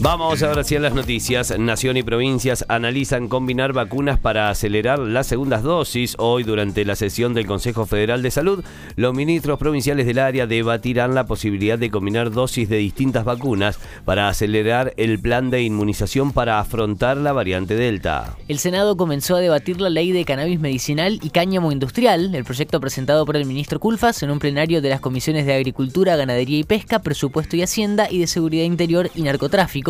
Vamos ahora sí a las noticias. Nación y provincias analizan combinar vacunas para acelerar las segundas dosis. Hoy, durante la sesión del Consejo Federal de Salud, los ministros provinciales del área debatirán la posibilidad de combinar dosis de distintas vacunas para acelerar el plan de inmunización para afrontar la variante Delta. El Senado comenzó a debatir la ley de cannabis medicinal y cáñamo industrial, el proyecto presentado por el ministro Culfas en un plenario de las comisiones de Agricultura, Ganadería y Pesca, Presupuesto y Hacienda y de Seguridad Interior y Narcotráfico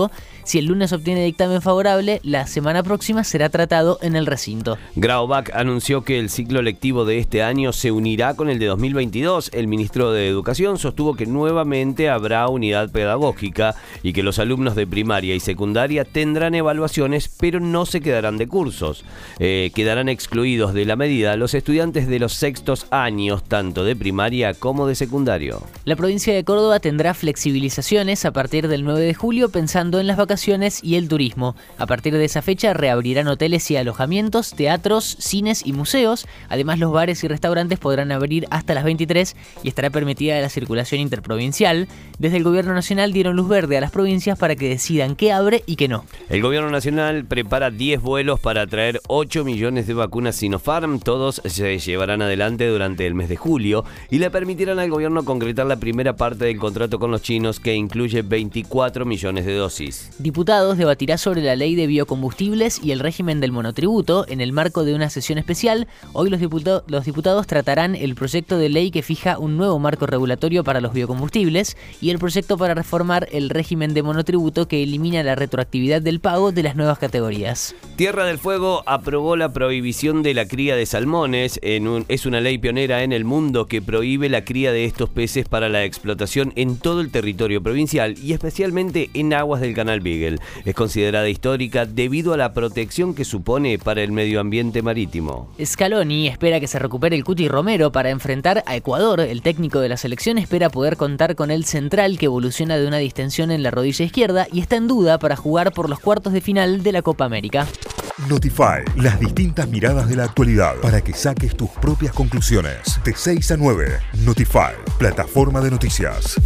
si el lunes obtiene dictamen favorable, la semana próxima será tratado en el recinto. Graubach anunció que el ciclo lectivo de este año se unirá con el de 2022. El ministro de Educación sostuvo que nuevamente habrá unidad pedagógica y que los alumnos de primaria y secundaria tendrán evaluaciones, pero no se quedarán de cursos. Eh, quedarán excluidos de la medida los estudiantes de los sextos años, tanto de primaria como de secundario. La provincia de Córdoba tendrá flexibilizaciones a partir del 9 de julio pensando en las vacaciones y el turismo. A partir de esa fecha reabrirán hoteles y alojamientos, teatros, cines y museos. Además, los bares y restaurantes podrán abrir hasta las 23 y estará permitida la circulación interprovincial. Desde el Gobierno Nacional dieron luz verde a las provincias para que decidan qué abre y qué no. El Gobierno Nacional prepara 10 vuelos para traer 8 millones de vacunas Sinopharm. Todos se llevarán adelante durante el mes de julio y le permitirán al gobierno concretar la primera parte del contrato con los chinos que incluye 24 millones de dosis. Diputados debatirá sobre la ley de biocombustibles y el régimen del monotributo en el marco de una sesión especial. Hoy los, los diputados tratarán el proyecto de ley que fija un nuevo marco regulatorio para los biocombustibles y el proyecto para reformar el régimen de monotributo que elimina la retroactividad del pago de las nuevas categorías. Tierra del Fuego aprobó la prohibición de la cría de salmones. es una ley pionera en el mundo que prohíbe la cría de estos peces para la explotación en todo el territorio provincial y especialmente en aguas de el canal Beagle. Es considerada histórica debido a la protección que supone para el medio ambiente marítimo. Scaloni espera que se recupere el Cuti Romero para enfrentar a Ecuador. El técnico de la selección espera poder contar con el central que evoluciona de una distensión en la rodilla izquierda y está en duda para jugar por los cuartos de final de la Copa América. Notify, las distintas miradas de la actualidad para que saques tus propias conclusiones. De 6 a 9, Notify, plataforma de noticias.